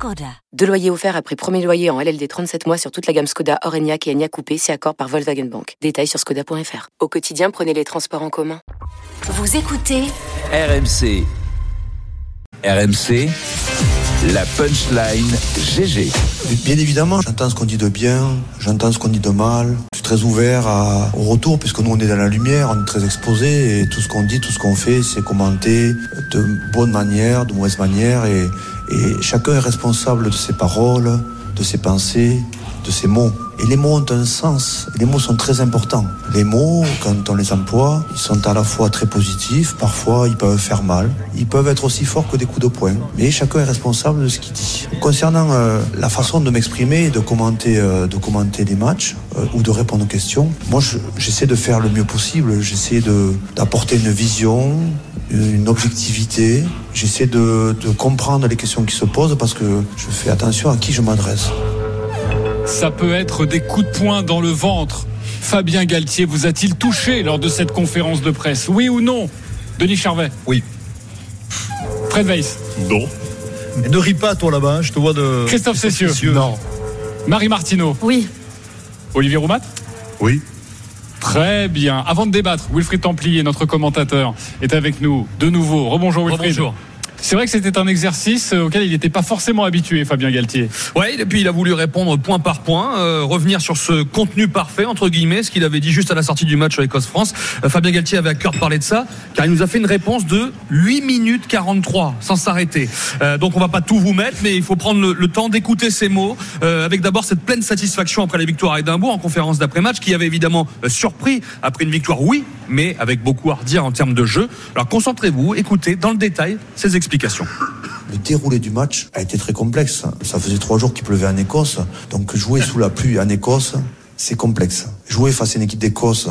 Skoda. Deux loyers offerts après premier loyer en LLD 37 mois sur toute la gamme Skoda, Orenia et Enya Coupé, c'est accord par Volkswagen Bank. Détails sur skoda.fr. Au quotidien, prenez les transports en commun. Vous écoutez RMC. RMC, la punchline GG. Bien évidemment, j'entends ce qu'on dit de bien, j'entends ce qu'on dit de mal. Je suis très ouvert à- au retour puisque nous on est dans la lumière, on est très exposé et tout ce qu'on dit, tout ce qu'on fait, c'est commenté de bonne manière, de mauvaise manière et, et chacun est responsable de ses paroles, de ses pensées, de ses mots. Et les mots ont un sens, les mots sont très importants. Les mots, quand on les emploie, ils sont à la fois très positifs, parfois ils peuvent faire mal, ils peuvent être aussi forts que des coups de poing, mais chacun est responsable de ce qu'il dit. Concernant euh, la façon de m'exprimer de commenter, euh, de commenter des matchs euh, ou de répondre aux questions, moi je- j'essaie de faire le mieux possible, j'essaie d'apporter une vision, une objectivité, j'essaie de comprendre les questions qui se posent parce que je fais attention à qui je m'adresse. Ça peut être des coups de poing dans le ventre. Fabien Galtier vous a-t-il touché lors de cette conférence de presse? Oui ou non? Denis Charvet? Oui. Fred Weiss? Non. Mais ne ris pas, toi, là-bas. hein, Je te vois de. Christophe Cessieux Non. Marie Martineau? Oui. Olivier Roumat? Oui. Très bien. Avant de débattre, Wilfried Templier, notre commentateur, est avec nous de nouveau. Rebonjour Wilfried. Rebonjour. C'est vrai que c'était un exercice euh, auquel il n'était pas forcément habitué, Fabien Galtier. Ouais, et puis il a voulu répondre point par point, euh, revenir sur ce contenu parfait entre guillemets, ce qu'il avait dit juste à la sortie du match Écosse-France. Euh, Fabien Galtier avait à cœur de parler de ça, car il nous a fait une réponse de 8 minutes 43 sans s'arrêter. Donc on va pas tout vous mettre, mais il faut prendre le, temps d'écouter ces mots, avec d'abord cette pleine satisfaction après la victoire à Édimbourg en conférence d'après-match, qui avait évidemment surpris après une victoire, oui, mais avec beaucoup à redire en termes de jeu. Alors concentrez-vous, écoutez dans le détail ces explications. Le déroulé du match a été très complexe. Ça faisait trois jours qu'il pleuvait en Écosse. Donc jouer sous la pluie en Écosse, c'est complexe. Jouer face à une équipe d'Écosse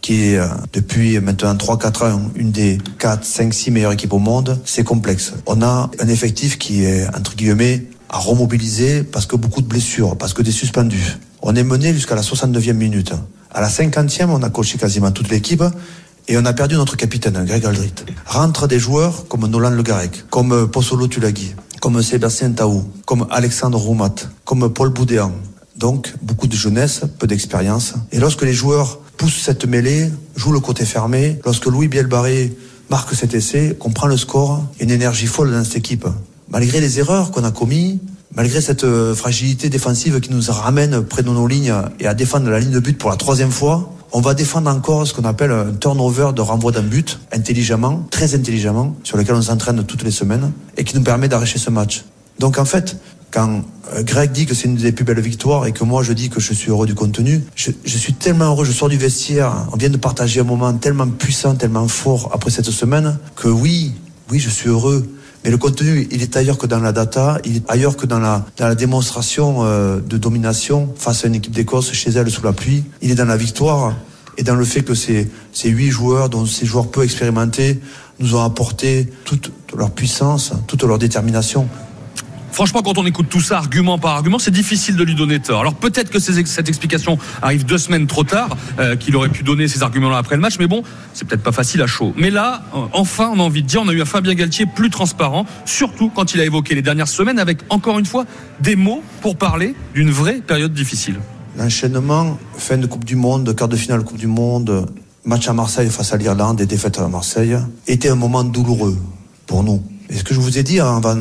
qui est euh, depuis maintenant 3-4 ans une des 4, 5, 6 meilleures équipes au monde, c'est complexe. On a un effectif qui est, entre guillemets, à remobiliser parce que beaucoup de blessures, parce que des suspendus. On est mené jusqu'à la 69e minute. À la 50e, on a coché quasiment toute l'équipe et on a perdu notre capitaine, Greg Aldrit. Rentrent des joueurs comme Nolan Le Garec, comme Possolo Tulagi, comme Sébastien Taou, comme Alexandre Roumat, comme Paul Boudéan. Donc, beaucoup de jeunesse, peu d'expérience. Et lorsque les joueurs poussent cette mêlée, jouent le côté fermé, lorsque Louis Bielbarré marque cet essai, qu'on prend le score, une énergie folle dans cette équipe. Malgré les erreurs qu'on a commises, malgré cette euh, fragilité défensive qui nous ramène près de nos lignes et à défendre la ligne de but pour la troisième fois, on va défendre encore ce qu'on appelle un turnover de renvoi d'un but, intelligemment, très intelligemment, sur lequel on s'entraîne toutes les semaines et qui nous permet d'arracher ce match. Donc en fait, quand euh, Greg dit que c'est une des plus belles victoires et que moi je dis que je suis heureux du contenu, je, je suis tellement heureux, je sors du vestiaire, on vient de partager un moment tellement puissant, tellement fort après cette semaine, que oui, oui, je suis heureux. Mais le contenu, il est ailleurs que dans la data, il est ailleurs que dans la, dans la démonstration euh, de domination face à une équipe d'Écosse chez elle sous la pluie. Il est dans la victoire et dans le fait que ces, ces huit joueurs, dont ces joueurs peu expérimentés, nous ont apporté toute leur puissance, toute leur détermination. Franchement, quand on écoute tout ça, argument par argument, c'est difficile de lui donner tort. Alors peut-être que cette explication arrive deux semaines trop tard, euh, qu'il aurait pu donner ces arguments-là après le match, mais bon, c'est peut-être pas facile à chaud. Mais là, euh, enfin, on a envie de dire, on a eu un Fabien Galtier plus transparent, surtout quand il a évoqué les dernières semaines avec, encore une fois, des mots pour parler d'une vraie période difficile. L'enchaînement, fin de Coupe du Monde, quart de finale Coupe du Monde, match à Marseille face à l'Irlande et défaite à Marseille, était un moment douloureux pour nous. Et ce que je vous ai dit avant,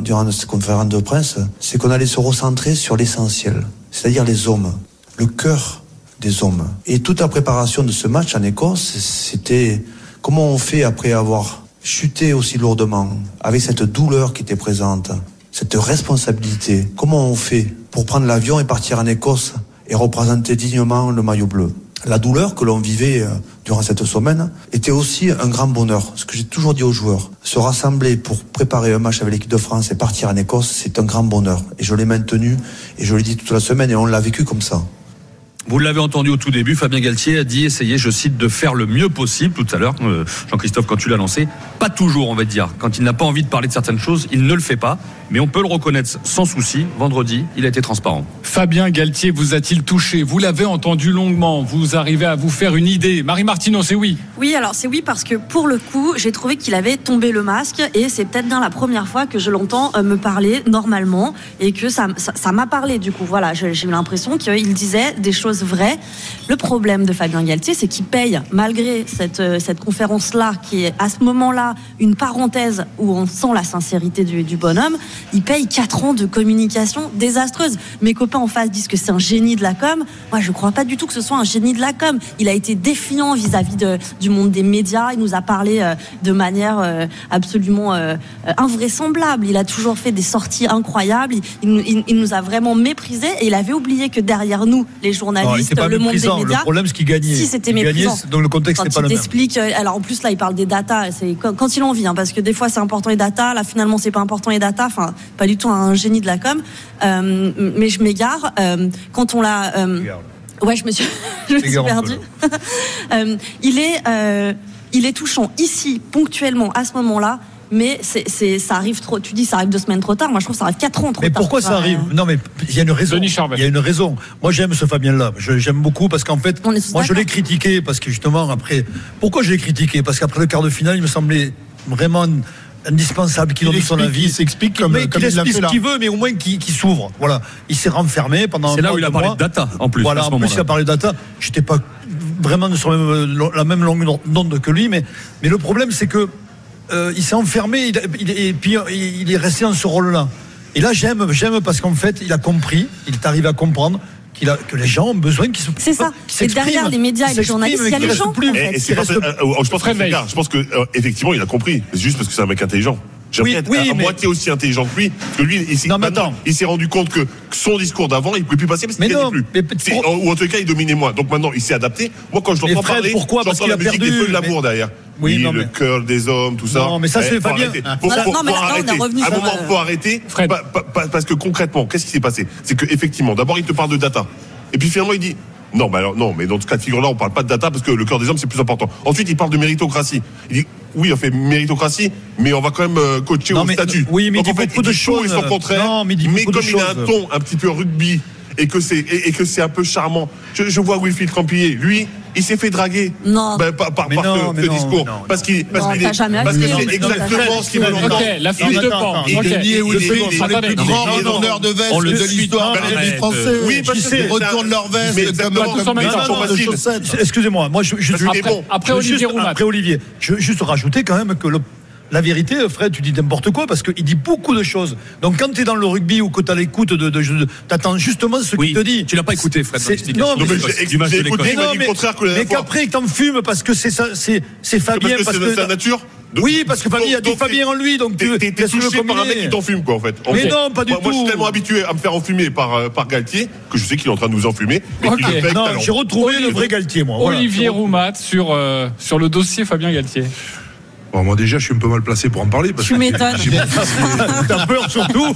durant cette conférence de presse, c'est qu'on allait se recentrer sur l'essentiel, c'est-à-dire les hommes, le cœur des hommes. Et toute la préparation de ce match en Écosse, c'était comment on fait après avoir chuté aussi lourdement, avec cette douleur qui était présente, cette responsabilité. Comment on fait pour prendre l'avion et partir en Écosse et représenter dignement le maillot bleu? La douleur que l'on vivait euh, durant cette semaine était aussi un grand bonheur. Ce que j'ai toujours dit aux joueurs, se rassembler pour préparer un match avec l'équipe de France et partir en Écosse, c'est un grand bonheur. Et je l'ai maintenu et je l'ai dit toute la semaine et on l'a vécu comme ça. Vous l'avez entendu au tout début, Fabien Galtier a dit essayer, je cite, de faire le mieux possible tout à l'heure. Euh, Jean-Christophe, quand tu l'as lancé, pas toujours, on va dire. Quand il n'a pas envie de parler de certaines choses, il ne le fait pas. Mais on peut le reconnaître sans souci. Vendredi, il a été transparent. Fabien Galtier vous a-t-il touché? Vous l'avez entendu longuement. Vous arrivez à vous faire une idée. Marie Martineau, c'est oui. Oui, alors c'est oui parce que pour le coup, j'ai trouvé qu'il avait tombé le masque et c'est peut-être bien la première fois que je l'entends euh, me parler normalement et que ça ça- ça m'a parlé du coup. Voilà, j'ai j'ai eu l'impression qu'il disait des choses vraies. Le problème de Fabien Galtier, c'est qu'il paye, malgré cette, euh, cette conférence-là, qui est à ce moment-là une parenthèse où on sent la sincérité du, bonhomme, il paye 4 ans de communication désastreuse. Mes copains en face disent que c'est un génie de la com. Moi, je crois pas du tout que ce soit un génie de la com. Il a été défiant vis-à-vis du monde des médias. Il nous a parlé euh, de manière euh, absolument invraisemblable. Il a toujours fait des sorties incroyables. Il, il nous- a vraiment méprisés et il avait oublié que derrière nous, les il journalistes, pas le monde des. Le problème, c'est qu'il gagnait. si c'était gagnait, méprisant. donc le contexte n'est pas il le même. t'explique, euh, alors en plus là il parle des data, c'est quand, il en vit, hein, parce que des fois c'est important les data, là finalement c'est pas important les data, enfin pas du tout un génie de la com, Euh, mais je m'égare. euh, quand on l'a, ouais je me suis, je me suis perdue. Il est, il est touchant ici ponctuellement à ce moment-là. Mais c'est, c'est, ça arrive trop. Tu dis ça arrive deux semaines trop tard. Moi, je trouve que ça arrive quatre ans trop Mais tard. pourquoi tu ça arrive Non, mais il y a une raison. Denis Charvet. Il y a une raison. Moi, j'aime ce Fabien-là. Je- J'aime beaucoup parce qu'en fait, moi, je l'ai critiqué parce que justement, après. Pourquoi je l'ai critiqué? Parce qu'après le quart de finale, il me semblait vraiment indispensable qu'il Il donne son avis. il s'explique comme- Mais comme il l'a explique fait ce là. qu'il veut, mais au moins qu'il qu'il s'ouvre. Voilà. Il s'est renfermé pendant. C'est là où il a parlé mois. de data, en plus, Voilà. à ce En plus, il a parlé de data. J'étais pas vraiment sur la même, la même longueur d'onde que lui, mais, mais le problème, c'est que euh, il s'est enfermé il, il- et puis euh, il est resté dans ce rôle-là. Et là, j'aime, j'aime parce qu'en fait, il a compris, il est arrivé à comprendre qu'il a, que les gens ont besoin qu'ils se C'est ça. qu'ils Et s'expriment, derrière les médias et les journalistes, il y a les gens, plus. en fait. Et c'est Qu'ils pas- restent- euh, je pense que c'est. Je pense que euh, effectivement, il a compris. C'est juste parce que c'est un mec intelligent. J'ai Oui, oui, à mais- moitié aussi intelligent que lui. Parce que lui, il s'est Non, mais maintenant, attends. il s'est rendu compte que son discours d'avant, il pouvait plus passer parce qu'il non, plus. mais Ou en tout cas, il dominait moins. Donc maintenant, il s'est adapté. Moi, quand je l'entends Fred, parler, pourquoi? Parce j'entends qu'il la a musique perdu, des feux de l'amour mais- derrière. Oui, Oui, non, le mais- cœur des hommes, tout ça. Non, mais ça, Eh, c'est arrêter. Ah. Faut- Voilà, faut- non, mais faut là, là, on est arrêter. revenu À un moment, euh, faut arrêter. Fred. Pa- pa- pa- Parce que concrètement, qu'est-ce qui s'est passé? C'est que effectivement, d'abord, il te parle de data. Et puis finalement, il dit. Non, mais alors, non, mais dans ce cas de figure-là, on parle pas de data parce que le cœur des hommes, c'est plus important. Ensuite, il parle de méritocratie. Il dit, oui, on fait méritocratie, mais on va quand même euh, coacher Non, au mais- statut. oui, mais il Donc, en dit fait, beaucoup de dit et choses. son contraire. Non, mais il dit beaucoup comme de il a un ton un petit peu rugby et que c'est et, et que c'est un peu charmant. Je, je vois Wilfried Campillier, lui, il s'est fait draguer. Non. Ben, par par, par non, ce, ce non, discours. non, parce qu'il parce Non, qu'il t'as est jamais parce que c'est exactement ce qu'il veut entendre. la Non, de pan. attends, Il Ok. est lié il ou est- les il est- sont les attendez, plus non, retourneurs de veste le de l'histoire du rugby français. Oui, parce Qui que sait, c'est- retourne leur veste Mais comme. Excusez-moi, moi je, bon. Après Olivier juste- Roumat. après Olivier, je veux juste rajouter quand même que le- la vérité, Fred, tu dis n'importe quoi parce qu'il dit beaucoup de choses. Donc quand tu es dans le rugby ou que tu as l'écoute de, de, de- t'attends justement ce Oui, qu'il te dit. tu l'as pas écouté, Fred. Non, Non, mais, mais Du contraire que qu'après t'en fumes parce que c'est ça, c'est c'est Fabien Parce que c'est sa nature. Donc- Oui, parce que Fabien a dit donc- Fabien en lui, donc T'es tu t'es- t'es laisse-le touché par un mec qui t'enfume, quoi, en fait. Mais non, pas du moi, Moi, je tout. suis tellement habitué à me faire enfumer par, euh, par Galtier que je sais qu'il est en train de nous enfumer. Mais Non, j'ai retrouvé le vrai Galtier, moi. Voilà. Olivier Roumat sur, euh, sur le dossier Fabien Galtier. Bon, moi déjà, je suis un peu mal placé pour en parler. Parce Tu que m'étonnes. j'ai- T'as peur surtout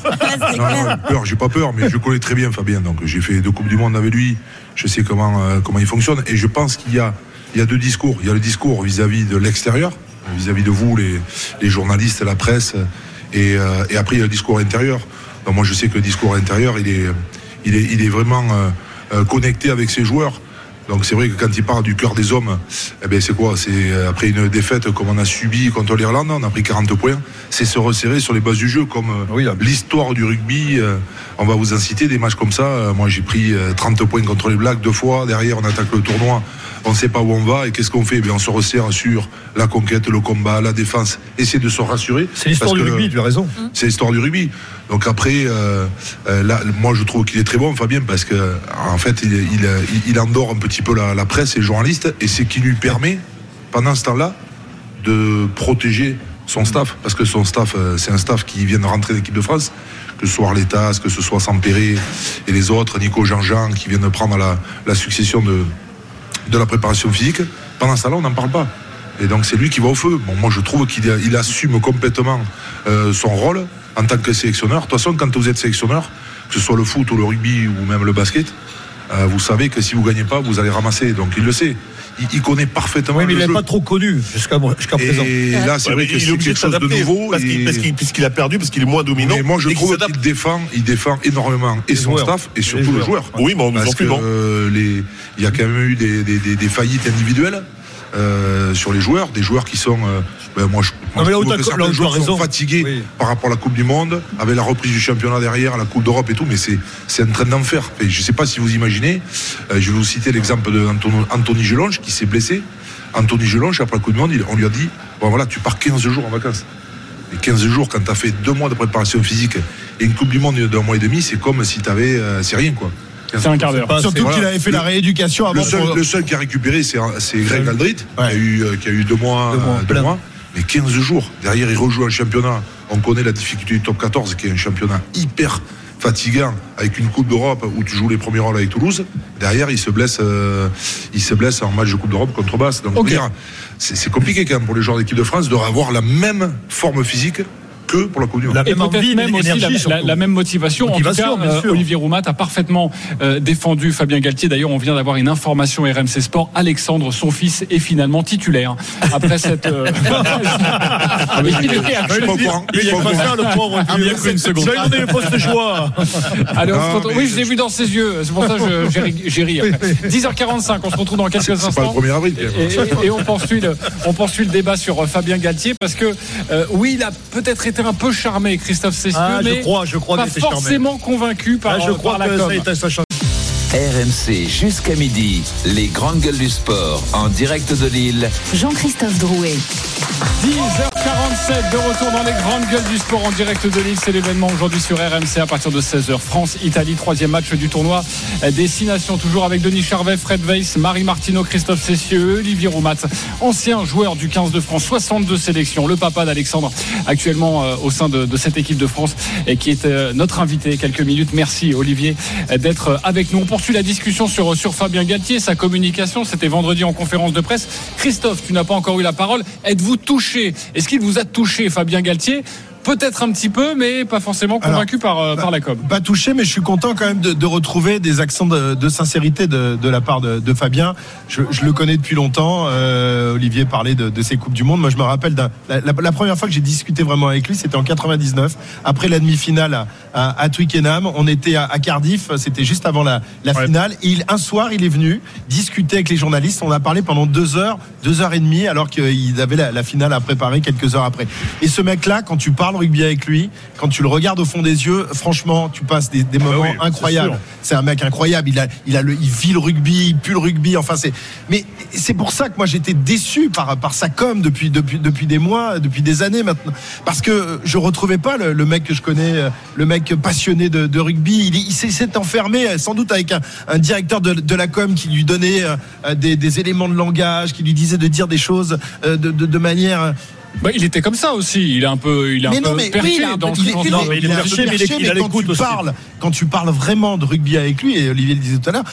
Non, non, peur, j'ai pas peur, mais je connais très bien Fabien. Donc j'ai fait deux coupes du monde avec lui. Je sais comment euh, comment il fonctionne. Et je pense qu'il y a il y a deux discours. Il y a le discours vis-à-vis de l'extérieur, vis-à-vis de vous, les, les journalistes, la presse, et, euh, et après il y a le discours intérieur. Donc moi je sais que le discours intérieur, il est il est il est vraiment euh, euh, connecté avec ses joueurs. Donc c'est vrai que quand il parle du cœur des hommes, eh ben c'est quoi? C'est euh, après une défaite comme on a subi contre l'Irlande, on a pris 40 points. C'est se resserrer sur les bases du jeu, comme euh, Oui, là. l'histoire du rugby. euh, on va vous en citer des matchs comme ça. Moi j'ai pris euh, 30 points contre les Blacks deux fois. Derrière on attaque le tournoi. On ne sait pas où on va et qu'est-ce qu'on fait? Ben, On se resserre sur la conquête, le combat, la défense. Essayer de se rassurer. C'est l'histoire du rugby, tu as raison. c'est l'histoire du rugby. Donc après, euh, là, moi je trouve qu'il est très bon, Fabien, parce que en fait, il, il, il- il endort un petit peu la, presse et les journalistes, et c'est qui lui permet, pendant ce temps-là, de protéger son staff, parce que son staff, euh, c'est un staff qui vient de rentrer d'équipe de France, que ce soit Arletas, que ce soit Sampéré et les autres, Nico Jean-Jean, qui viennent de prendre la, succession de, la préparation physique. Pendant ce temps-là, on n'en parle pas. Et donc c'est lui qui va au feu. Bon, moi je trouve qu'il assume complètement euh, son rôle en tant que sélectionneur. De toute façon, quand vous êtes sélectionneur, que ce soit le foot ou le rugby ou même le basket, euh, vous savez que si vous gagnez pas, vous allez ramasser. Donc il le sait. Il, il connaît parfaitement Oui, mais le il n'est pas trop connu jusqu'à jusqu'à présent. Et là, c'est Ouais, vrai que c'est quelque chose de nouveau. parce qu'il- et- parce qu'il- puisqu'il a perdu, parce qu'il est moins dominant. mais moi, je qu'il trouve qu'il défend, il défend énormément et Les son joueurs. staff et Les surtout le joueur. Oui, mais en nous en Parce que plus bon. euh, les, il y a quand même eu des, des- des- des faillites individuelles euh, sur les joueurs, des joueurs qui sont. euh, ben, moi, je, moi, Non, là que là joueurs sont fatigués Oui. par rapport à la Coupe du Monde, avec la reprise du championnat derrière, la Coupe d'Europe et tout, mais c'est un train d'enfer. Et je ne sais pas si vous imaginez. euh, je vais vous citer l'exemple de Anton- Anthony Gelonge qui s'est blessé. Anthony Gelonge, après la Coupe du Monde, on lui a dit bon voilà, tu pars 15 jours en vacances. Et 15 jours, quand tu as fait deux mois de préparation physique et une Coupe du Monde d'un mois et demi, c'est comme si tu avais. c'est rien, quoi. C'est un quart d'heure. Surtout qu'il avait fait la rééducation Le avant. seul, pour- le seul qui a récupéré, c'est Greg Aldrit, qui, a Ouais. eu, euh, qui a eu deux mois. Deux mois, deux plein. mois. Mais 15 jours. Derrière, il rejoue un championnat. On connaît la difficulté du top 14, qui est un championnat hyper fatigant, avec une Coupe d'Europe où tu joues les premiers rôles avec Toulouse. Derrière, il se blesse, euh, il se blesse en match de Coupe d'Europe contre Basse. Donc, c'est compliqué quand même pour les joueurs d'équipe de France de avoir la même forme physique que pour la Coupe du Monde. La Et même peut-être envie, même aussi la, la- la même motivation. Motivation, en tout cas, bien euh, sûr. Olivier Roumat a parfaitement euh, défendu Fabien Galtier. D'ailleurs, on vient d'avoir une information RMC Sport. Alexandre, son fils, est finalement titulaire après cette. euh, Ah, il a une seconde. Allez, on Non, se retrouve. Oui, je l'ai vu dans ses yeux. C'est pour ça que j'ai ri- j'ai ri. après. 10h45, on se retrouve dans quelques C'est pas le instants. 1er avril. quand même. Et, et- et on poursuit le, on poursuit le débat sur euh, Fabien Galtier parce que euh, oui, il a peut-être été un peu charmé, Christophe Cessieux, Ah, je mais crois, je crois pas charmé. forcément convaincu par, Ah, je crois par la que com. ça a été. RMC jusqu'à midi, les grandes gueules du sport en direct de Lille. Jean-Christophe Drouet. 10h47 de retour dans les grandes gueules du sport en direct de Lille. C'est l'événement aujourd'hui sur RMC à partir de 16h. France-Italie, troisième match du tournoi des Six Nations. Toujours avec Denis Charvet, Fred Weiss, Marie Martineau, Christophe Cessieux, Olivier Roumat, ancien joueur du 15 de France, 62 sélections. Le papa d'Alexandre, actuellement euh, au sein de, de cette équipe de France et qui est euh, notre invité quelques minutes. Merci Olivier d'être avec nous. On poursuit la discussion sur, sur Fabien Galtier, sa communication. C'était vendredi en conférence de presse. Christophe, tu n'as pas encore eu la parole. Êtes-vous touché? Est-ce qu'il vous a touché, Fabien Galtier? Peut-être un petit peu, mais pas forcément convaincu par, euh, par la com. Pas touché, mais je suis content quand même de, de retrouver des accents de, de sincérité de, de la part de, Fabien. Je, je le connais depuis longtemps. Euh, Olivier parlait de, ses coupes du monde. Moi, je me rappelle la, la- la première fois que j'ai discuté vraiment avec lui, c'était en 99, après la demi-finale à, à, à Twickenham. On était à, à Cardiff, c'était juste avant la, la Ouais. finale. Et il, un soir, il est venu discuter avec les journalistes. On a parlé pendant deux heures, deux heures et demie, alors qu'il avait la, la finale à préparer quelques heures après. Et ce mec-là, quand tu parles rugby avec lui, quand tu le regardes au fond des yeux, franchement, tu passes des, des moments oui, c'est incroyables. C'est un mec incroyable. Il a, il a le, il vit le rugby, il pue le rugby. Enfin, c'est. Mais c'est pour ça que moi j'étais déçu par par sa com depuis depuis depuis des mois, depuis des années maintenant, parce que je retrouvais pas le, le mec que je connais, euh, le mec passionné de, de rugby. Il, est- il s'est enfermé, euh, sans doute avec un, un directeur de, de la com qui lui donnait euh, des, des éléments de langage, qui lui disait de dire des choses euh, de manière. Bah, il était comme ça aussi. Il est un peu, il est Mais un non, peu mais perché oui, il dans est- sens il de- est- mais il est il est un peu perché, mais il est- perché, il a mais quand l'écoute tu aussi. parles, quand tu parles vraiment de rugby avec lui, et Olivier le disait tout à l'heure,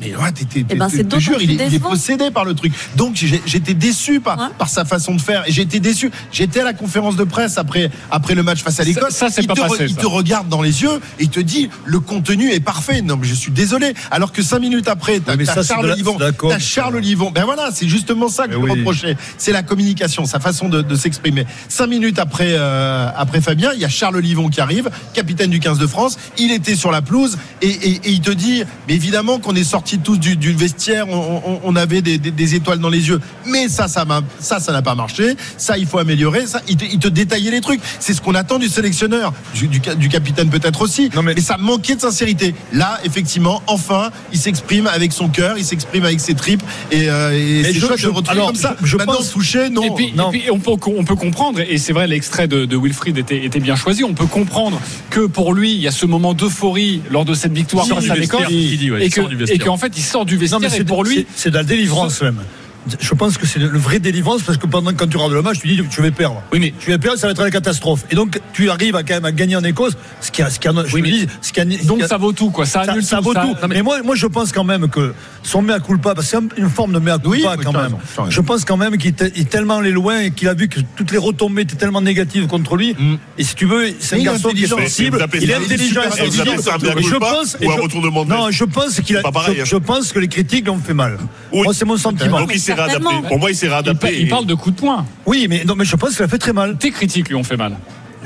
mais ouais, t'es, Eh ben, jure, il il est possédé par le truc. Donc j'étais déçu par, Ouais. par sa façon de faire. Et été déçu. J'étais à la conférence de presse après, après le match face à l'Écosse. Ça- ça, c'est il pas te, passé, il ça. te regarde dans les yeux et il te dit le contenu est parfait. Non, mais je suis désolé. Alors que cinq minutes après, t'as, c'est Charles Livon. T'as Charles Livon. Ben voilà, c'est justement ça que Mais je lui oui. reprochais. C'est la communication, sa façon de, de s'exprimer. Cinq minutes après, euh, après Fabien, il y a Charles Livon qui arrive, capitaine du 15 de France. Il était sur la pelouse et, et- et il te dit, mais évidemment qu'on est sortis tous du, du vestiaire, on, on- on avait des, des- des étoiles dans les yeux. Mais ça, ça m'a- ça, ça n'a pas marché. Ça, il faut améliorer. Ça, il te, il te détaillait les trucs. C'est ce qu'on attend du sélectionneur, du, du ca- du capitaine peut-être aussi. Non, mais- mais ça manquait de sincérité. Là, effectivement, enfin, il s'exprime avec son cœur, il s'exprime avec ses tripes et, euh, et c'est je- chouette je- de le retrouver alors, comme ça. je- je Maintenant, pense- touché, non. Et puis, Non. et puis, on, peut, on peut comprendre, et c'est vrai, l'extrait de, de Wilfried était, était bien choisi. On peut comprendre que pour lui, il y a ce moment d'euphorie lors de cette victoire face à l'Écosse, et qu'en fait, il sort du Non, vestiaire. mais et c'est pour lui, c'est de la délivrance même. Je pense que c'est le, vrai délivrance parce que pendant quand tu regardes le match, tu dis que tu vas perdre. Oui, mais Tu vas perdre, ça va être la catastrophe. Et donc tu arrives à quand même à gagner en Écosse, ce qui a, ce qui a, je Oui, me mais- dis, ce qui a- ce Donc qui a- ça vaut tout, quoi. Ça annule ça tout. vaut ça- tout. Non, mais- mais moi, moi, je pense quand même que son mea culpa, parce que c'est une forme de mea culpa Oui, quand même. raison. Je pense quand même qu'il est, tellement allé loin et qu'il a vu que toutes les retombées étaient tellement négatives contre lui. Et si tu veux, c'est un garçon qui est intelligent. sensible. Il est intelligent. et je pense, Non, je pense qu'il je- hein. Je pense que les critiques l'ont fait mal. Oui. Moi, c'est mon sentiment. S'est réadapté. Pour moi, il s'est Il, pa- réadapté. il parle de coups de poing. Oui, mais non, mais je pense qu'il a fait très mal. Tes critiques lui ont fait mal.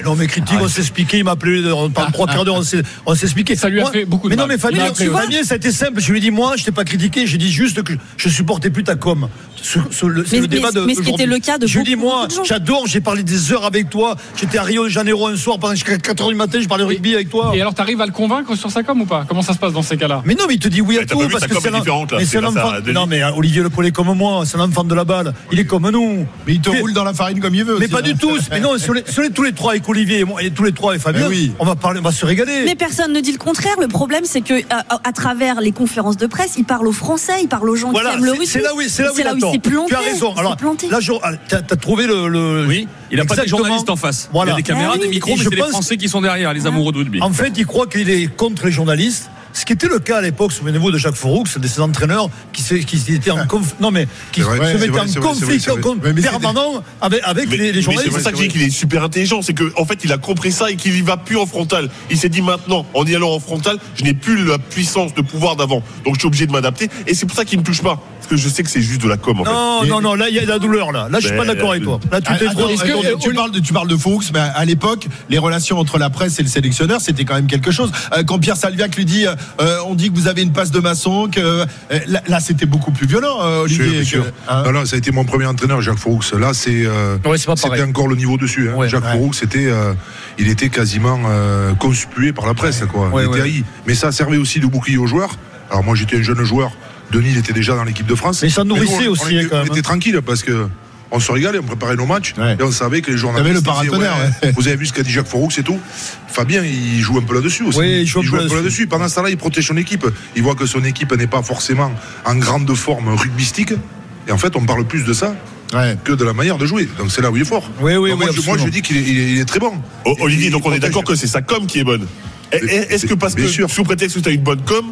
Non, mais critique, on s'est expliqué, il m'a appelé euh, pendant trois quarts d'heure, on s'est, expliqué. Ça lui a Moi- fait beaucoup de Mais non, mal. mais Fabien, tu vois. Fabien, ça a été simple. Je lui ai dit, moi, je t'ai pas critiqué, j'ai dit juste que je supportais plus ta com. Sur le- c'est Mais- le débat mais- de. mais ce qui était le cas de Je lui ai dit, moi, j'adore, j'ai parlé des heures avec toi. J'étais à Rio de Janeiro un soir pendant jusqu'à 4 h du matin, je parlais rugby avec toi. Et alors, t'arrives à le convaincre sur sa com ou pas? Comment ça se passe dans ces cas-là? Mais non, mais il te dit oui à tout parce que c'est est un C'est c'est enfant. Non, mais euh, Olivier Le Collet comme moi, c'est un enfant de la balle. Il est comme nous. Mais il te roule dans la farine comme il veut. Mais pas hein. du tout. Mais non, sur les, sur les- tous les trois avec Olivier et, moi, et tous les trois et Fabien, oui. on va parler, on va se régaler. Mais personne ne dit le contraire. Le problème, c'est que à, à travers les conférences de presse, il parle aux Français, il parle aux gens Voilà, qui aiment le c'est- rugby. c'est là où, c'est là où, C'est il a il tort. s'est planté. Tu as raison. il s'est Alors planté. là, ah, t'as as trouvé le, le- oui, il a pas des Exactement. journalistes en face. Voilà. Il y a des caméras, Ah oui. des micros, Et mais je c'est les pense- Français qui sont derrière, les amoureux de rugby. En fait, il croit qu'il est contre les journalistes. Ce qui était le cas à l'époque, souvenez-vous de Jacques Fouroux, de ses entraîneurs qui, se- qui étaient en conf- non mais qui C'est vrai, se c'est mettaient vrai, en c'est conflit c'est c'est c'est- permanent avec, avec Mais, les, les mais c'est journalistes. pour ça que je dis qu'il est super intelligent, c'est qu'en en fait il a compris ça et qu'il y va plus en frontal. Il s'est dit maintenant, en y allant en frontal, je n'ai plus la puissance de pouvoir d'avant, donc je suis obligé de m'adapter. Et c'est pour ça qu'il me touche pas, parce que je sais que c'est juste de la com. En fait. Non, non, non, là il y a de la douleur là. Là je suis Ben, pas d'accord avec toi. Là tu Ah, attends, que, euh, tu, parles de, tu parles de Foux, mais à, à l'époque, les relations entre la presse et le sélectionneur, c'était quand même quelque chose. Euh, quand Pierre Salviac lui dit, euh, on dit que vous avez une passe de maçon, que euh, là, là, c'était beaucoup plus violent, euh, Olivier. bien sûr. que- hein. Non, non, ça a été mon premier entraîneur, Jacques Fouroux. Là, c'est euh, Ouais, c'est pas c'était pareil. encore le niveau dessus. hein. Ouais, Jacques ouais. Fouroux, c'était, euh, il était quasiment euh, conspué par la presse, quoi. Ouais, il était ouais. haï. Mais ça servait aussi de bouclier aux joueurs. Alors moi, j'étais un jeune joueur. Denis, il était déjà dans l'équipe de France. Mais ça nous, nourrissait on- aussi, on était, hein, on était tranquille parce que. On se régalait, on préparait nos matchs Ouais. et on savait que les journalistes. T'avais le ouais, ouais. Vous avez vu ce qu'a dit Jacques Fouroux, c'est tout. Fabien, il joue un peu là-dessus aussi. Oui, il joue un peu là-dessus. Pendant ce temps-là, il protège son équipe. Il voit que son équipe n'est pas forcément en grande forme rugbystique. Et en fait, on parle plus de ça Ouais. que de la manière de jouer. Donc c'est là où il est fort. Oui, oui, Donc, moi, oui, je, moi, je dis qu'il est, il est- il est très bon. Oh, Olivier, donc on est d'accord que c'est sa com qui est bonne. Est-ce que parce bien que sûr. sous prétexte que tu as une bonne com,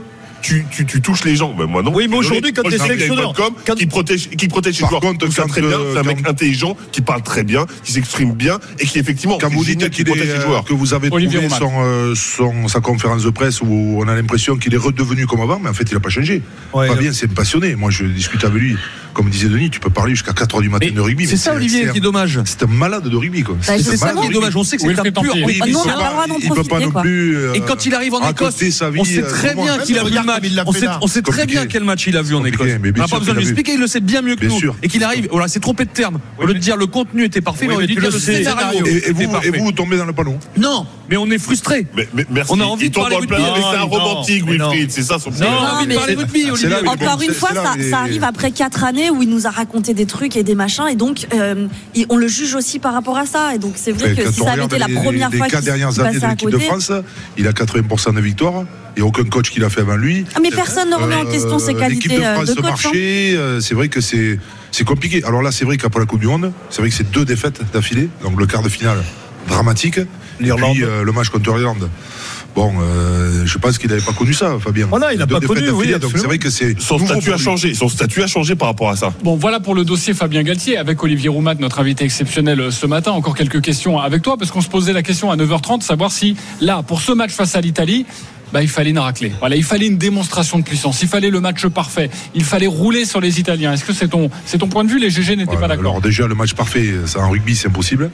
tu, tu, tu touches les gens Ben moi non. Oui, mais aujourd'hui, quand a une sélectionneur, quand- qui protège, qui protège ses joueurs. contre, ça très bien. C'est un mec quand- intelligent qui parle très bien, qui s'exprime bien et qui effectivement. Quand vous dites qu'il protège est, ses euh, joueurs. que vous avez Olivier trouvé son, euh, son- sa conférence de presse où on a l'impression qu'il est redevenu comme avant, mais en fait, il n'a pas changé. Ouais, Fabien, c'est passionné. Moi, je discute avec lui. Comme disait Denis, tu peux parler jusqu'à 4 h du matin Mais de rugby. c'est ça, Olivier, qui est dommage. C'est un malade de rugby, quoi. Bah, C'est ça qui est dommage. On sait que c'est un pur. Il on peut pas non plus. euh, Et quand il arrive en Écosse, sa vie, on sait très bien qu'il a regarde match. il On sait, là. on sait très bien quel match il a vu en Écosse. mais On n'a pas besoin de lui expliquer, il le sait bien mieux que nous. Et qu'il arrive, voilà, c'est trompé de terme. Au lieu de dire le contenu était parfait, on aurait dû dire le scénario Et, vous tombez dans le panneau. Non, mais on est frustré. Mais, mais merci. On a envie il de parler. Mais c'est un Non, non, romantique, non. Wilfried. C'est ça son Non, problème. on a envie de mais est Encore une fois, ça, arrive après quatre années où il nous a raconté des trucs et des machins, et donc euh, on le juge aussi par rapport à ça. Et donc c'est vrai que si ça avait été la première fois les qu'il quatre dernières qu'il années de à l'équipe de. France, il a 80% de victoires. Il n'y a aucun coach qui l'a fait avant lui. Ah, mais personne ne remet en question ses Euh, qualités de euh, France de coach. hein. euh, C'est vrai que c'est c'est compliqué. Alors là, c'est vrai qu'après la Coupe du Monde, c'est vrai que c'est deux défaites d'affilée. Donc le quart de finale dramatique. Et L'Irlande. puis euh, le match contre l'Irlande. Bon, euh, je pense qu'il n'avait pas connu ça, Fabien. Voilà, il n'a pas connu, oui, Donc c'est vrai que c'est Son statut a changé. Son statut a changé par rapport à ça. Bon, voilà pour le dossier Fabien Galtier avec Olivier Roumat, notre invité exceptionnel euh, ce matin. Encore quelques questions avec toi, parce qu'on se posait la question à 9h30, savoir si là, pour ce match face à l'Italie, bah, il fallait une raclée. Voilà, il fallait une démonstration de puissance. Il fallait le match parfait. Il fallait rouler sur les Italiens. Est-ce que c'est ton, c'est ton point de vue? Les GG n'étaient Ouais, pas d'accord. Alors déjà le match parfait, ça en rugby c'est impossible,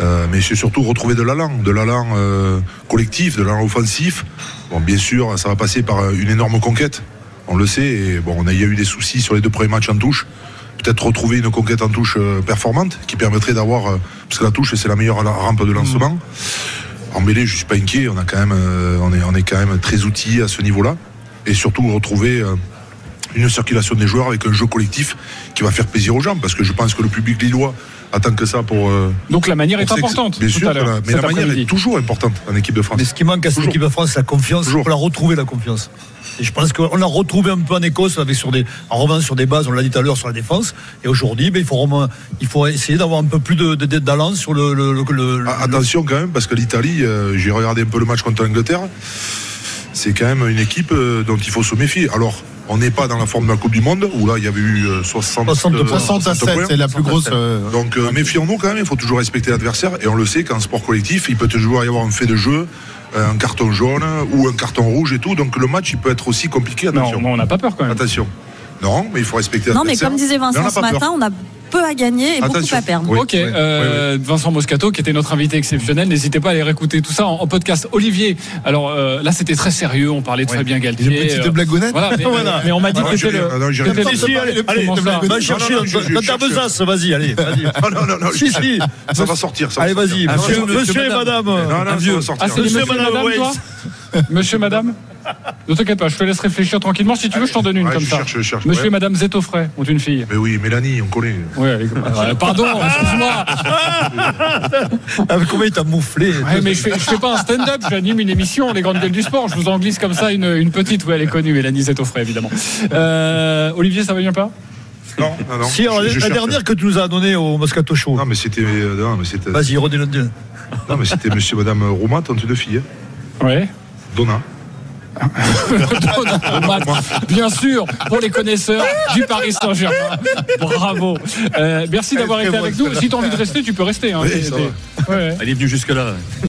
Euh, mais c'est surtout retrouver de l'allant, de l'allant euh, collectif, de l'allant offensif. Bon bien sûr ça va passer par euh, une énorme conquête, on le sait. Et bon on a, il y a eu des soucis sur les deux premiers matchs en touche. Peut-être retrouver une conquête en touche euh, performante qui permettrait d'avoir, euh, parce que la touche c'est la meilleure rampe de lancement. En mêlée je suis pas inquiet, on euh, est, on est quand même très outillé à ce niveau-là, et surtout retrouver euh, une circulation des joueurs avec un jeu collectif qui va faire plaisir aux gens. Parce que je pense que le public lillois attend que ça pour. euh, Donc la manière est importante. Bien tout sûr, à l'heure, la- mais la manière est toujours importante en équipe de France. Mais ce qui manque à cette Toujours. équipe de France, c'est la confiance. Il faut la retrouver, la confiance. Et je pense qu'on l'a retrouvé un peu en Écosse, avec sur des, en revanant sur des bases, on l'a dit tout à l'heure, sur la défense. Et aujourd'hui, ben, il, faut vraiment- il faut essayer d'avoir un peu plus de, de, sur le. le, le- le- Ah, Attention quand même, parce que l'Italie, euh, j'ai regardé un peu le match contre l'Angleterre, c'est quand même une équipe euh, dont il faut se méfier. Alors, on n'est pas dans la forme de la Coupe du Monde, où là, il y avait eu euh, 60, 60 euh, points. 60 à 7, points. c'est la plus grosse. euh, Donc, euh, méfions-nous quand même, il faut toujours respecter l'adversaire. Et on le sait qu'en sport collectif, il peut toujours y avoir un fait de jeu, euh, un carton jaune ou un carton rouge et tout. Donc, le match, il peut être aussi compliqué. Non, Attention. non, on n'a pas peur quand même. Attention. Non, mais il faut respecter Non, mais l'adversaire. comme disait Vincent ce peur. matin, on a peu à gagner et beaucoup à perdre. Oui, ok, oui, euh, Vincent Moscato, qui était notre invité exceptionnel, n'hésitez pas à aller réécouter tout ça en, en podcast. Olivier, alors euh, là c'était très sérieux, on parlait de Fabien Galtier. Une petite euh, blagounette. Voilà, mais, Voilà. mais on m'a dit Ah, que c'était le. Si, allez, va chercher dans ta besace, vas-y, allez, vas-y. Non, non, non, non, Si, si. Ça va sortir. ça va Allez, vas-y, Ah, monsieur, et madame. Non, non, ça va sortir. Ah, c'est les Monsieur, et madame madame, toi? Monsieur, madame? Ne t'inquiète pas, je te laisse réfléchir tranquillement. Si tu veux, je t'en donne une Ouais, comme je ça. cherche, je cherche, Monsieur ouais. et madame Zetoffray ont une fille. Mais oui, Mélanie, on connaît. Euh, pardon, excuse-moi. Ah, mais Combien il t'a mouflé Ouais, mais je fais, je fais pas un stand-up, j'anime une émission, les grandes gueules du sport. Je vous en glisse comme ça une, une petite. Oui, elle est connue, Mélanie Zetoffray, évidemment. Euh, Olivier, ça va bien pas? Non, non, non. Si, alors, Je- la je la cherche. dernière que tu nous as donnée au Moscato Show. Non, mais c'était. euh, Non, mais c'était. Vas-y, redis-le. Non, mais c'était monsieur, madame Roma, tante de fille. hein. Ouais. Donna. Bien sûr, pour les connaisseurs du Paris Saint-Germain. Bravo. Euh, merci d'avoir été avec nous. Si tu as envie de rester, tu peux rester. hein. Oui, ouais. Elle est venue jusque-là.